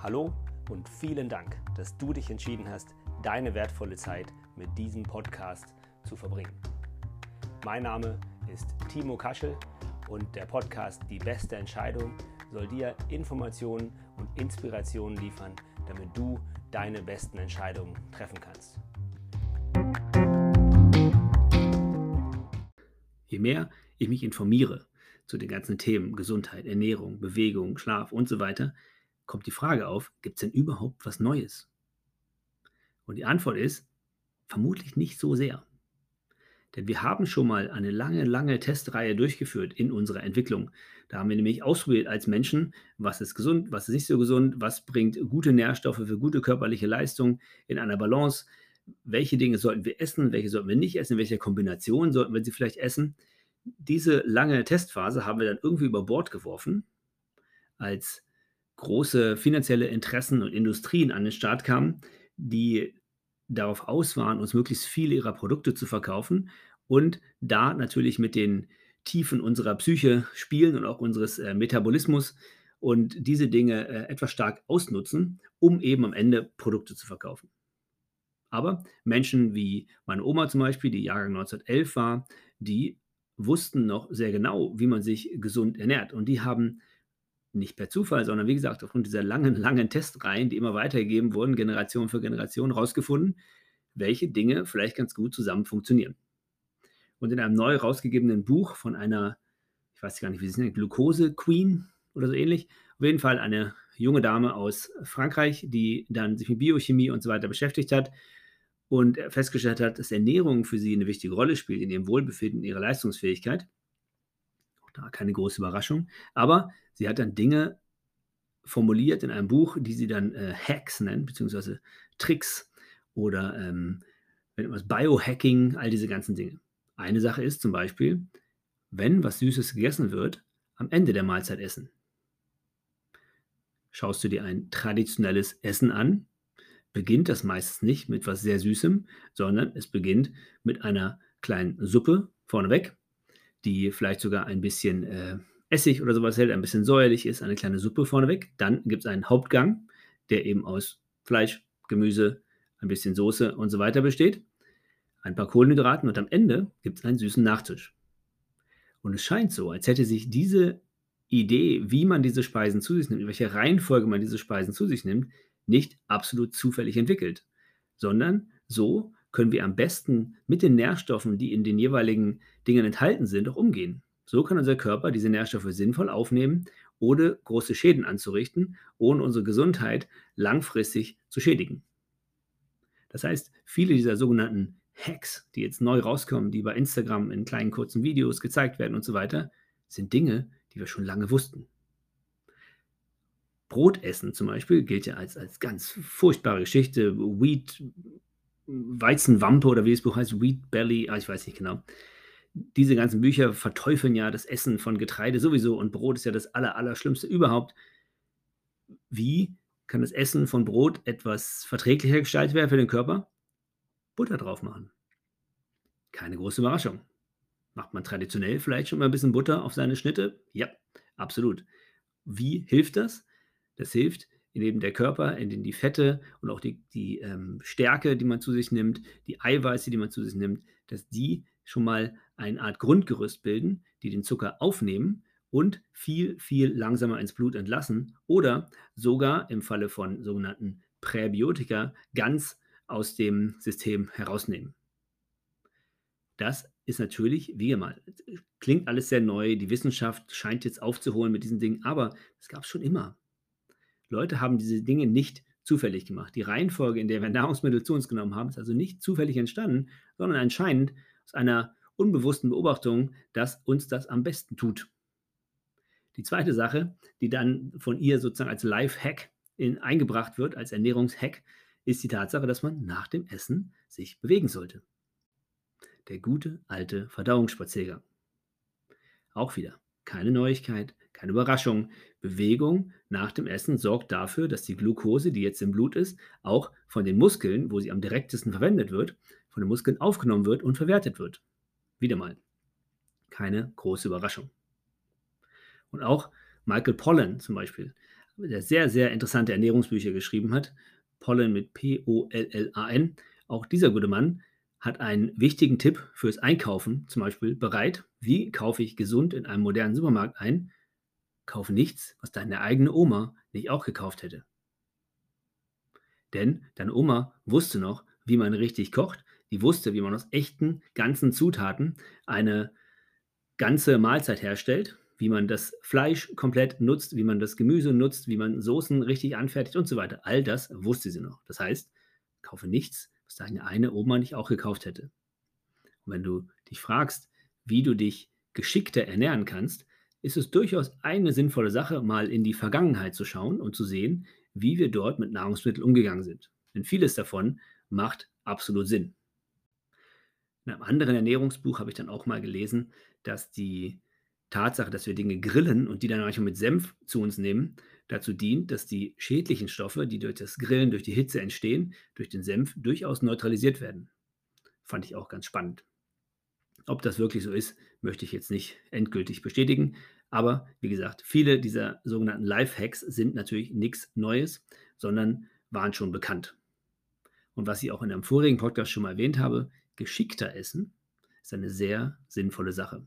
Hallo und vielen Dank, dass du dich entschieden hast, deine wertvolle Zeit mit diesem Podcast zu verbringen. Mein Name ist Timo Kaschel und der Podcast Die beste Entscheidung soll dir Informationen und Inspirationen liefern, damit du deine besten Entscheidungen treffen kannst. Je mehr ich mich informiere zu den ganzen Themen Gesundheit, Ernährung, Bewegung, Schlaf und so weiter, kommt die Frage auf, gibt es denn überhaupt was Neues? Und die Antwort ist, vermutlich nicht so sehr. Denn wir haben schon mal eine lange, lange Testreihe durchgeführt in unserer Entwicklung. Da haben wir nämlich ausprobiert als Menschen, was ist gesund, was ist nicht so gesund, was bringt gute Nährstoffe für gute körperliche Leistung in einer Balance, welche Dinge sollten wir essen, welche sollten wir nicht essen, in welcher Kombination sollten wir sie vielleicht essen. Diese lange Testphase haben wir dann irgendwie über Bord geworfen, als große finanzielle Interessen und Industrien an den Start kamen, die darauf aus waren, uns möglichst viele ihrer Produkte zu verkaufen und da natürlich mit den Tiefen unserer Psyche spielen und auch unseres äh, Metabolismus und diese Dinge äh, etwas stark ausnutzen, um eben am Ende Produkte zu verkaufen. Aber Menschen wie meine Oma zum Beispiel, die Jahrgang 1911 war, die wussten noch sehr genau, wie man sich gesund ernährt. Und die haben nicht per Zufall, sondern wie gesagt, aufgrund dieser langen, langen Testreihen, die immer weitergegeben wurden, Generation für Generation, herausgefunden, welche Dinge vielleicht ganz gut zusammen funktionieren. Und in einem neu rausgegebenen Buch von einer, ich weiß gar nicht, wie sie nennt, Glucose Queen oder so ähnlich, auf jeden Fall eine junge Dame aus Frankreich, die dann sich mit Biochemie und so weiter beschäftigt hat und festgestellt hat, dass Ernährung für sie eine wichtige Rolle spielt in ihrem Wohlbefinden, ihrer Leistungsfähigkeit. Keine große Überraschung. Aber sie hat dann Dinge formuliert in einem Buch, die sie dann äh, Hacks nennt, beziehungsweise Tricks oder ähm, Biohacking, all diese ganzen Dinge. Eine Sache ist zum Beispiel, wenn was Süßes gegessen wird, am Ende der Mahlzeit essen. Schaust du dir ein traditionelles Essen an, beginnt das meistens nicht mit was sehr Süßem, sondern es beginnt mit einer kleinen Suppe vorneweg, die vielleicht sogar ein bisschen äh, Essig oder sowas hält, ein bisschen säuerlich ist, eine kleine Suppe vorneweg. Dann gibt es einen Hauptgang, der eben aus Fleisch, Gemüse, ein bisschen Soße und so weiter besteht, ein paar Kohlenhydraten und am Ende gibt es einen süßen Nachtisch. Und es scheint so, als hätte sich diese Idee, wie man diese Speisen zu sich nimmt, in welcher Reihenfolge man diese Speisen zu sich nimmt, nicht absolut zufällig entwickelt, sondern so können wir am besten mit den Nährstoffen, die in den jeweiligen Dingen enthalten sind, auch umgehen. So kann unser Körper diese Nährstoffe sinnvoll aufnehmen, ohne große Schäden anzurichten, ohne unsere Gesundheit langfristig zu schädigen. Das heißt, viele dieser sogenannten Hacks, die jetzt neu rauskommen, die bei Instagram in kleinen kurzen Videos gezeigt werden und so weiter, sind Dinge, die wir schon lange wussten. Brotessen zum Beispiel gilt ja als, als ganz furchtbare Geschichte. Wheat, Weizenwampe oder wie das Buch heißt, Wheat Belly, ah, ich weiß nicht genau. Diese ganzen Bücher verteufeln ja das Essen von Getreide sowieso und Brot ist ja das aller, überhaupt. Wie kann das Essen von Brot etwas verträglicher gestaltet werden für den Körper? Butter drauf machen. Keine große Überraschung. Macht man traditionell vielleicht schon mal ein bisschen Butter auf seine Schnitte? Ja, absolut. Wie hilft das? Das hilft, indem der Körper, indem die Fette und auch die, die ähm, Stärke, die man zu sich nimmt, die Eiweiße, die man zu sich nimmt, dass die schon mal eine Art Grundgerüst bilden, die den Zucker aufnehmen und viel, viel langsamer ins Blut entlassen oder sogar im Falle von sogenannten Präbiotika ganz aus dem System herausnehmen. Das ist natürlich, wie immer, klingt alles sehr neu, die Wissenschaft scheint jetzt aufzuholen mit diesen Dingen, aber es gab es schon immer. Leute haben diese Dinge nicht zufällig gemacht. Die Reihenfolge, in der wir Nahrungsmittel zu uns genommen haben, ist also nicht zufällig entstanden, sondern anscheinend aus einer unbewussten Beobachtung, dass uns das am besten tut. Die zweite Sache, die dann von ihr sozusagen als Life-Hack eingebracht wird, als Ernährungshack, ist die Tatsache, dass man nach dem Essen sich bewegen sollte. Der gute alte Verdauungsspaziergang. Auch wieder keine Neuigkeit, keine Überraschung. Bewegung nach dem Essen sorgt dafür, dass die Glucose, die jetzt im Blut ist, auch von den Muskeln, wo sie am direktesten verwendet wird, von den Muskeln aufgenommen wird und verwertet wird. Wieder mal. Keine große Überraschung. Und auch Michael Pollan zum Beispiel der sehr, sehr interessante Ernährungsbücher geschrieben hat. Pollen mit P-O-L-L-A-N. Auch dieser gute Mann hat einen wichtigen Tipp fürs Einkaufen, zum Beispiel bereit. Wie kaufe ich gesund in einem modernen Supermarkt ein? Kaufe nichts, was deine eigene Oma nicht auch gekauft hätte. Denn deine Oma wusste noch, wie man richtig kocht. Die wusste, wie man aus echten, ganzen Zutaten eine ganze Mahlzeit herstellt, wie man das Fleisch komplett nutzt, wie man das Gemüse nutzt, wie man Soßen richtig anfertigt und so weiter. All das wusste sie noch. Das heißt, kaufe nichts, was deine eine Oma nicht auch gekauft hätte. Und wenn du dich fragst, wie du dich geschickter ernähren kannst, ist es durchaus eine sinnvolle Sache, mal in die Vergangenheit zu schauen und zu sehen, wie wir dort mit Nahrungsmitteln umgegangen sind. Denn vieles davon macht absolut Sinn. In einem anderen Ernährungsbuch habe ich dann auch mal gelesen, dass die Tatsache, dass wir Dinge grillen und die dann manchmal mit Senf zu uns nehmen, dazu dient, dass die schädlichen Stoffe, die durch das Grillen, durch die Hitze entstehen, durch den Senf durchaus neutralisiert werden. Fand ich auch ganz spannend. Ob das wirklich so ist, möchte ich jetzt nicht endgültig bestätigen. Aber wie gesagt, viele dieser sogenannten Lifehacks sind natürlich nichts Neues, sondern waren schon bekannt. Und was ich auch in einem vorigen Podcast schon mal erwähnt habe, geschickter essen ist eine sehr sinnvolle Sache.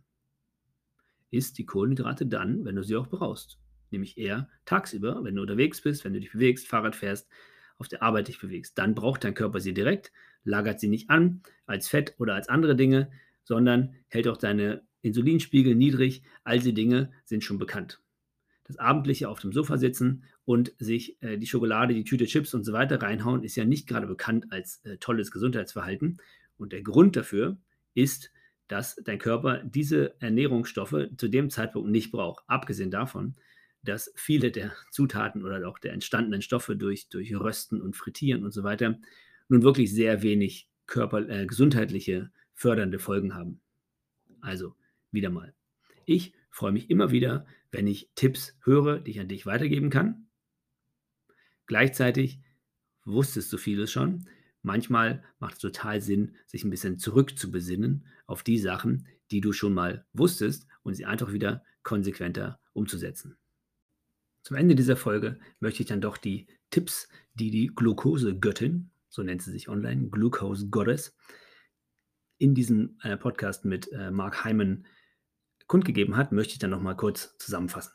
Isst die Kohlenhydrate dann, wenn du sie auch brauchst. Nämlich eher tagsüber, wenn du unterwegs bist, wenn du dich bewegst, Fahrrad fährst, auf der Arbeit dich bewegst. Dann braucht dein Körper sie direkt, lagert sie nicht an als Fett oder als andere Dinge, sondern hält auch deine Insulinspiegel niedrig. All diese Dinge sind schon bekannt. Das abendliche auf dem Sofa sitzen und sich äh, die Schokolade, die Tüte Chips und so weiter reinhauen, ist ja nicht gerade bekannt als äh, tolles Gesundheitsverhalten. Und der Grund dafür ist, dass dein Körper diese Ernährungsstoffe zu dem Zeitpunkt nicht braucht. Abgesehen davon, dass viele der Zutaten oder auch der entstandenen Stoffe durch, durch Rösten und Frittieren und so weiter nun wirklich sehr wenig körper, äh, gesundheitliche fördernde Folgen haben. Also wieder mal. Ich freue mich immer wieder, wenn ich Tipps höre, die ich an dich weitergeben kann. Gleichzeitig wusstest du vieles schon. Manchmal macht es total Sinn, sich ein bisschen zurückzubesinnen auf die Sachen, die du schon mal wusstest und sie einfach wieder konsequenter umzusetzen. Zum Ende dieser Folge möchte ich dann doch die Tipps, die die Glukosegöttin, so nennt sie sich online, Glucose Goddess, in diesem äh, Podcast mit äh, Mark Hyman kundgegeben hat, möchte ich dann nochmal kurz zusammenfassen.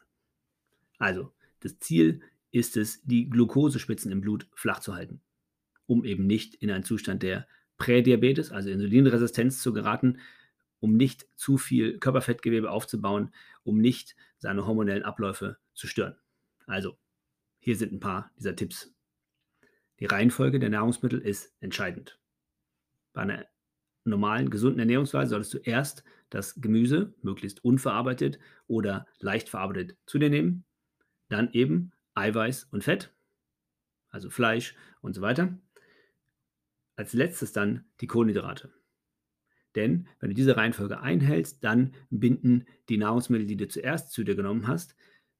Also, das Ziel ist es, die Glukosespitzen im Blut flach zu halten, um eben nicht in einen Zustand der Prädiabetes, also Insulinresistenz zu geraten, um nicht zu viel Körperfettgewebe aufzubauen, um nicht seine hormonellen Abläufe zu stören. Also, hier sind ein paar dieser Tipps. Die Reihenfolge der Nahrungsmittel ist entscheidend. Bei einer normalen, gesunden Ernährungsweise solltest du erst das Gemüse, möglichst unverarbeitet oder leicht verarbeitet, zu dir nehmen. Dann eben Eiweiß und Fett, also Fleisch und so weiter. Als letztes dann die Kohlenhydrate. Denn wenn du diese Reihenfolge einhältst, dann binden die Nahrungsmittel, die du zuerst zu dir genommen hast,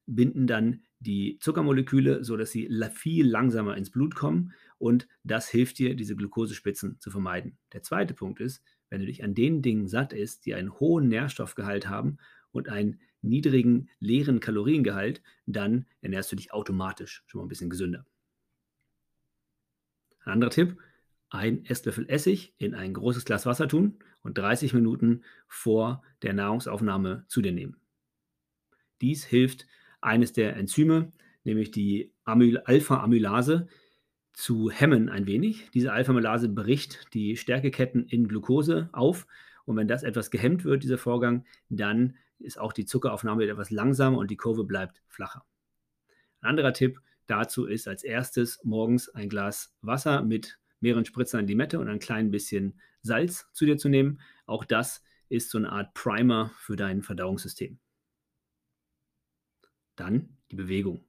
binden dann die Zuckermoleküle, sodass sie viel langsamer ins Blut kommen und das hilft dir, diese Glukosespitzen zu vermeiden. Der zweite Punkt ist, wenn du dich an den Dingen satt isst, die einen hohen Nährstoffgehalt haben und einen niedrigen leeren Kaloriengehalt, dann ernährst du dich automatisch schon mal ein bisschen gesünder. Ein anderer Tipp, ein Esslöffel Essig in ein großes Glas Wasser tun und 30 Minuten vor der Nahrungsaufnahme zu dir nehmen. Dies hilft eines der Enzyme, nämlich die Alpha-Amylase, zu hemmen ein wenig. Diese Alpha-Amylase bricht die Stärkeketten in Glucose auf. Und wenn das etwas gehemmt wird, dieser Vorgang, dann ist auch die Zuckeraufnahme etwas langsamer und die Kurve bleibt flacher. Ein anderer Tipp dazu ist als erstes morgens ein Glas Wasser mit mehreren Spritzern Limette und ein klein bisschen Salz zu dir zu nehmen. Auch das ist so eine Art Primer für dein Verdauungssystem. Dann die Bewegung.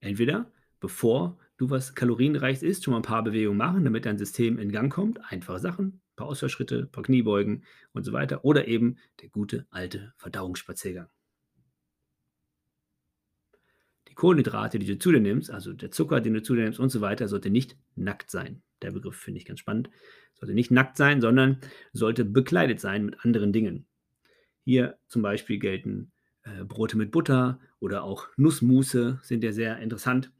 Entweder bevor du was kalorienreiches isst, schon mal ein paar Bewegungen machen, damit dein System in Gang kommt. Einfache Sachen, ein paar Ausfallschritte, ein paar Kniebeugen und so weiter. Oder eben der gute alte Verdauungsspaziergang. Die Kohlenhydrate, die du zu dir nimmst, also der Zucker, den du zu dir nimmst und so weiter, sollte nicht nackt sein. Der Begriff finde ich ganz spannend. Sollte nicht nackt sein, sondern sollte bekleidet sein mit anderen Dingen. Hier zum Beispiel gelten äh, Brote mit Butter oder auch Nussmusse sind ja sehr interessant.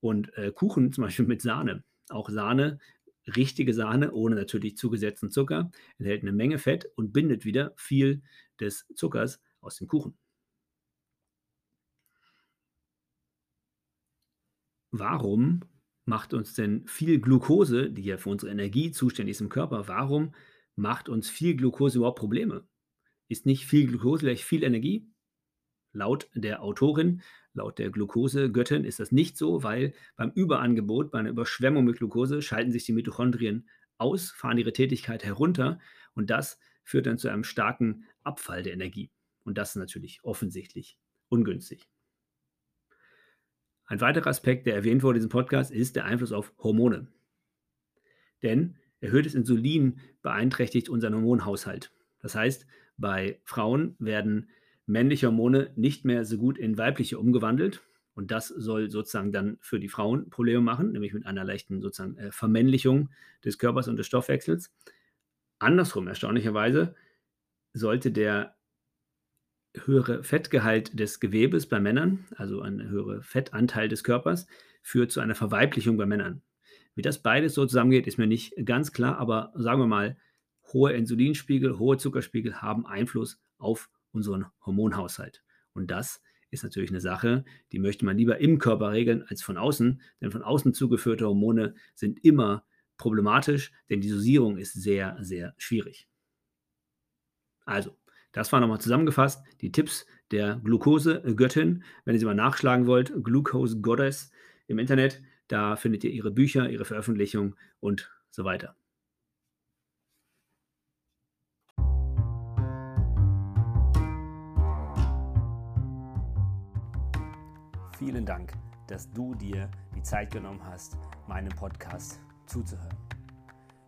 Und äh, Kuchen zum Beispiel mit Sahne. Auch Sahne, richtige Sahne, ohne natürlich zugesetzten Zucker, enthält eine Menge Fett und bindet wieder viel des Zuckers aus dem Kuchen. Warum macht uns denn viel Glucose, die ja für unsere Energie zuständig ist im Körper, warum macht uns viel Glucose überhaupt Probleme? Ist nicht viel Glucose gleich viel Energie? Laut der Autorin, laut der Glukosegöttin ist das nicht so, weil beim Überangebot, bei einer Überschwemmung mit Glucose schalten sich die Mitochondrien aus, fahren ihre Tätigkeit herunter und das führt dann zu einem starken Abfall der Energie. Und das ist natürlich offensichtlich ungünstig. Ein weiterer Aspekt, der erwähnt wurde in diesem Podcast, ist der Einfluss auf Hormone. Denn erhöhtes Insulin beeinträchtigt unseren Hormonhaushalt. Das heißt, bei Frauen werden männliche Hormone nicht mehr so gut in weibliche umgewandelt. Und das soll sozusagen dann für die Frauen Probleme machen, nämlich mit einer leichten sozusagen äh, Vermännlichung des Körpers und des Stoffwechsels. Andersrum, erstaunlicherweise, sollte der höhere Fettgehalt des Gewebes bei Männern, also ein höherer Fettanteil des Körpers, führt zu einer Verweiblichung bei Männern. Wie das beides so zusammengeht, ist mir nicht ganz klar, aber sagen wir mal, hohe Insulinspiegel, hohe Zuckerspiegel haben Einfluss auf unseren Hormonhaushalt. Und das ist natürlich eine Sache, die möchte man lieber im Körper regeln als von außen, denn von außen zugeführte Hormone sind immer problematisch, denn die Dosierung ist sehr, sehr schwierig. Also, das war nochmal zusammengefasst die Tipps der Glucose-Göttin. Wenn ihr sie mal nachschlagen wollt, Glucose Goddess im Internet, da findet ihr ihre Bücher, ihre Veröffentlichungen und so weiter. Vielen Dank, dass du dir die Zeit genommen hast, meinem Podcast zuzuhören.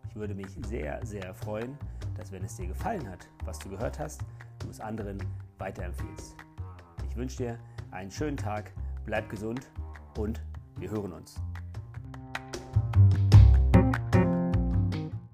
Ich würde mich sehr, sehr freuen, dass wenn es dir gefallen hat, was du gehört hast, du es anderen weiterempfiehlst. Ich wünsche dir einen schönen Tag, bleib gesund und wir hören uns.